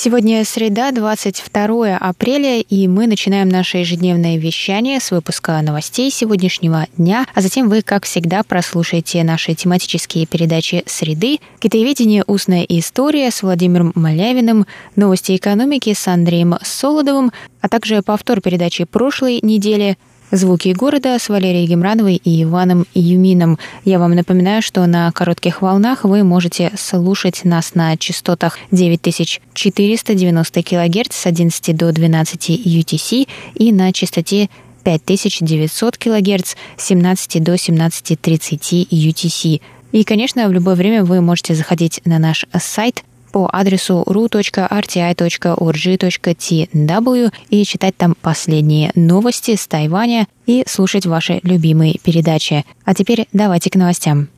Сегодня среда, 22 апреля, и мы начинаем наше ежедневное вещание с выпуска новостей сегодняшнего дня, а затем вы, как всегда, прослушаете наши тематические передачи «Среды», «Китаеведение. Устная история» с Владимиром Малявиным, «Новости экономики» с Андреем Солодовым, а также повтор передачи прошлой недели Звуки города с Валерией Гемрановой и Иваном Юмином. Я вам напоминаю, что на коротких волнах вы можете слушать нас на частотах 9490 кГц с 11 до 12 UTC и на частоте 5900 кГц с 17 до 17.30 UTC. И, конечно, в любое время вы можете заходить на наш сайт по адресу ru.rti.org.tw и читать там последние новости с Тайваня и слушать ваши любимые передачи. А теперь давайте к новостям.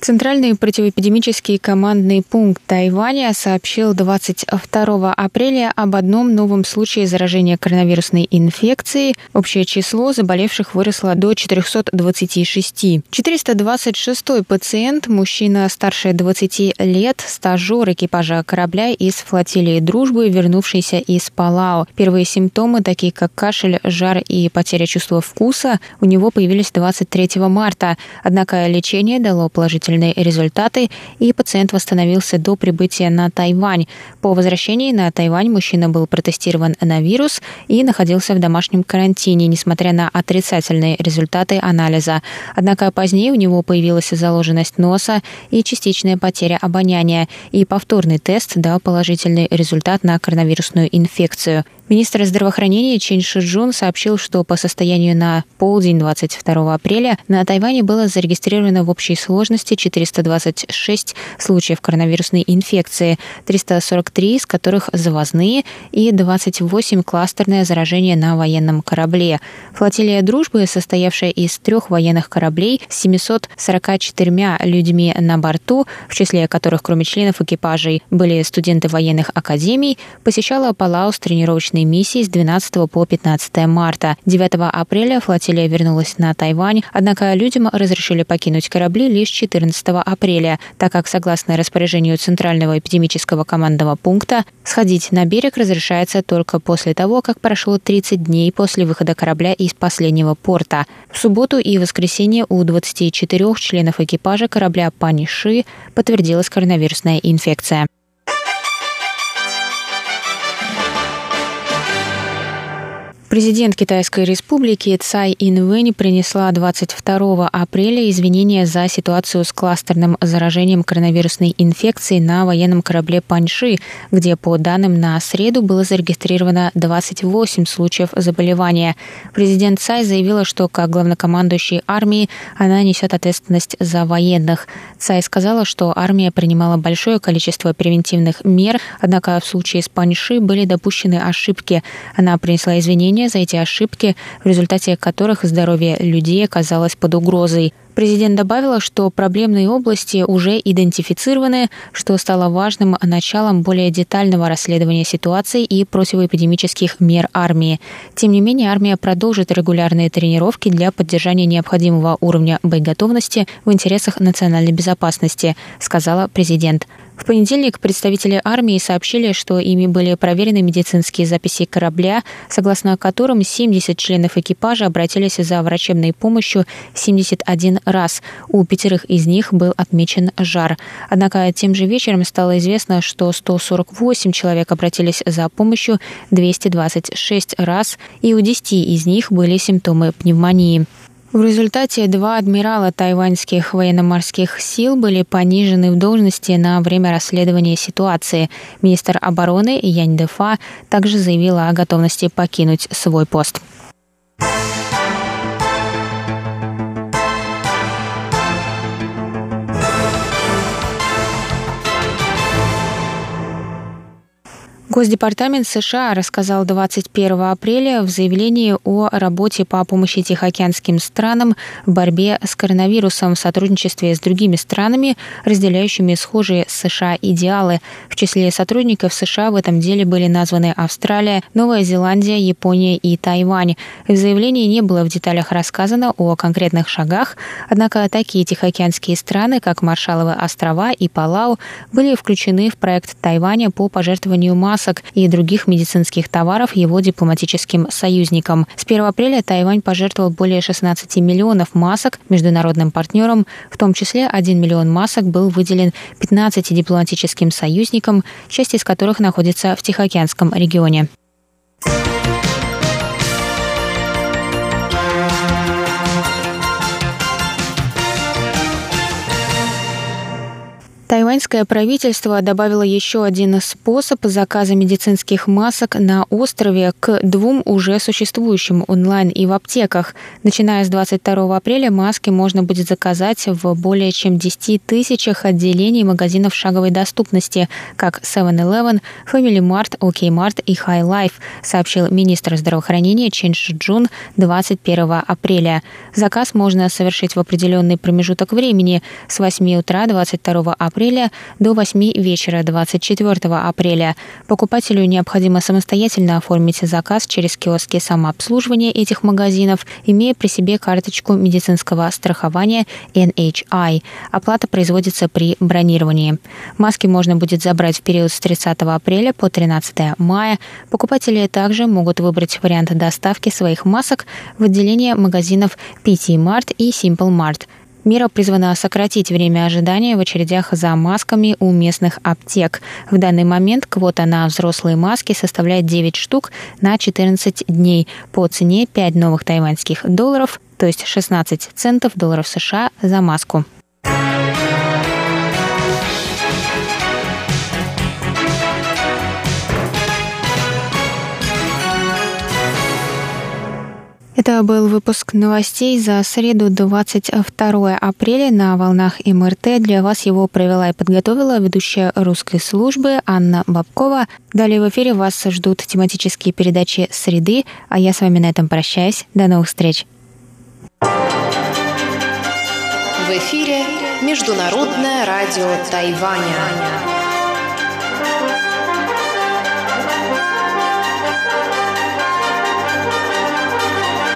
Центральный противоэпидемический командный пункт Тайваня сообщил 22 апреля об одном новом случае заражения коронавирусной инфекцией. Общее число заболевших выросло до 426. 426 пациент, мужчина старше 20 лет, стажер экипажа корабля из флотилии «Дружбы», вернувшийся из Палао. Первые симптомы, такие как кашель, жар и потеря чувства вкуса, у него появились 23 марта. Однако лечение дало положительный положительные результаты, и пациент восстановился до прибытия на Тайвань. По возвращении на Тайвань мужчина был протестирован на вирус и находился в домашнем карантине, несмотря на отрицательные результаты анализа. Однако позднее у него появилась заложенность носа и частичная потеря обоняния, и повторный тест дал положительный результат на коронавирусную инфекцию. Министр здравоохранения Чен Шиджун сообщил, что по состоянию на полдень 22 апреля на Тайване было зарегистрировано в общей сложности 426 случаев коронавирусной инфекции, 343 из которых завозные и 28 кластерное заражение на военном корабле. Флотилия «Дружбы», состоявшая из трех военных кораблей с 744 людьми на борту, в числе которых, кроме членов экипажей, были студенты военных академий, посещала Палау с военной миссии с 12 по 15 марта. 9 апреля флотилия вернулась на Тайвань, однако людям разрешили покинуть корабли лишь 14 апреля, так как, согласно распоряжению Центрального эпидемического командного пункта, сходить на берег разрешается только после того, как прошло 30 дней после выхода корабля из последнего порта. В субботу и воскресенье у 24 членов экипажа корабля Паниши подтвердилась коронавирусная инфекция. Президент Китайской республики Цай Инвэнь принесла 22 апреля извинения за ситуацию с кластерным заражением коронавирусной инфекцией на военном корабле Паньши, где, по данным на среду, было зарегистрировано 28 случаев заболевания. Президент Цай заявила, что как главнокомандующий армии она несет ответственность за военных. Цай сказала, что армия принимала большое количество превентивных мер, однако в случае с Паньши были допущены ошибки. Она принесла извинения извинения за эти ошибки, в результате которых здоровье людей оказалось под угрозой. Президент добавила, что проблемные области уже идентифицированы, что стало важным началом более детального расследования ситуации и противоэпидемических мер армии. Тем не менее, армия продолжит регулярные тренировки для поддержания необходимого уровня боеготовности в интересах национальной безопасности, сказала президент. В понедельник представители армии сообщили, что ими были проверены медицинские записи корабля, согласно которым 70 членов экипажа обратились за врачебной помощью 71 раз. У пятерых из них был отмечен жар. Однако тем же вечером стало известно, что 148 человек обратились за помощью 226 раз, и у 10 из них были симптомы пневмонии. В результате два адмирала тайваньских военно-морских сил были понижены в должности на время расследования ситуации. Министр обороны Янь Дефа также заявила о готовности покинуть свой пост. Госдепартамент США рассказал 21 апреля в заявлении о работе по помощи тихоокеанским странам в борьбе с коронавирусом в сотрудничестве с другими странами, разделяющими схожие с США идеалы. В числе сотрудников США в этом деле были названы Австралия, Новая Зеландия, Япония и Тайвань. В заявлении не было в деталях рассказано о конкретных шагах, однако такие тихоокеанские страны, как Маршалловы острова и Палау, были включены в проект Тайваня по пожертвованию масс масок и других медицинских товаров его дипломатическим союзникам. С 1 апреля Тайвань пожертвовал более 16 миллионов масок международным партнерам, в том числе 1 миллион масок был выделен 15 дипломатическим союзникам, часть из которых находится в Тихоокеанском регионе. Тайваньское правительство добавило еще один способ заказа медицинских масок на острове к двум уже существующим онлайн и в аптеках. Начиная с 22 апреля маски можно будет заказать в более чем 10 тысячах отделений магазинов шаговой доступности, как 7-Eleven, Family Mart, OK Mart и High Life, сообщил министр здравоохранения Чен Шиджун 21 апреля. Заказ можно совершить в определенный промежуток времени с 8 утра 22 апреля апреля до 8 вечера 24 апреля. Покупателю необходимо самостоятельно оформить заказ через киоски самообслуживания этих магазинов, имея при себе карточку медицинского страхования NHI. Оплата производится при бронировании. Маски можно будет забрать в период с 30 апреля по 13 мая. Покупатели также могут выбрать вариант доставки своих масок в отделение магазинов PT Mart и Simple Mart – Мера призвана сократить время ожидания в очередях за масками у местных аптек. В данный момент квота на взрослые маски составляет 9 штук на 14 дней по цене 5 новых тайваньских долларов, то есть 16 центов долларов США за маску. Это был выпуск новостей за среду 22 апреля на волнах МРТ. Для вас его провела и подготовила ведущая русской службы Анна Бабкова. Далее в эфире вас ждут тематические передачи «Среды», а я с вами на этом прощаюсь. До новых встреч. В эфире Международное радио Тайваня.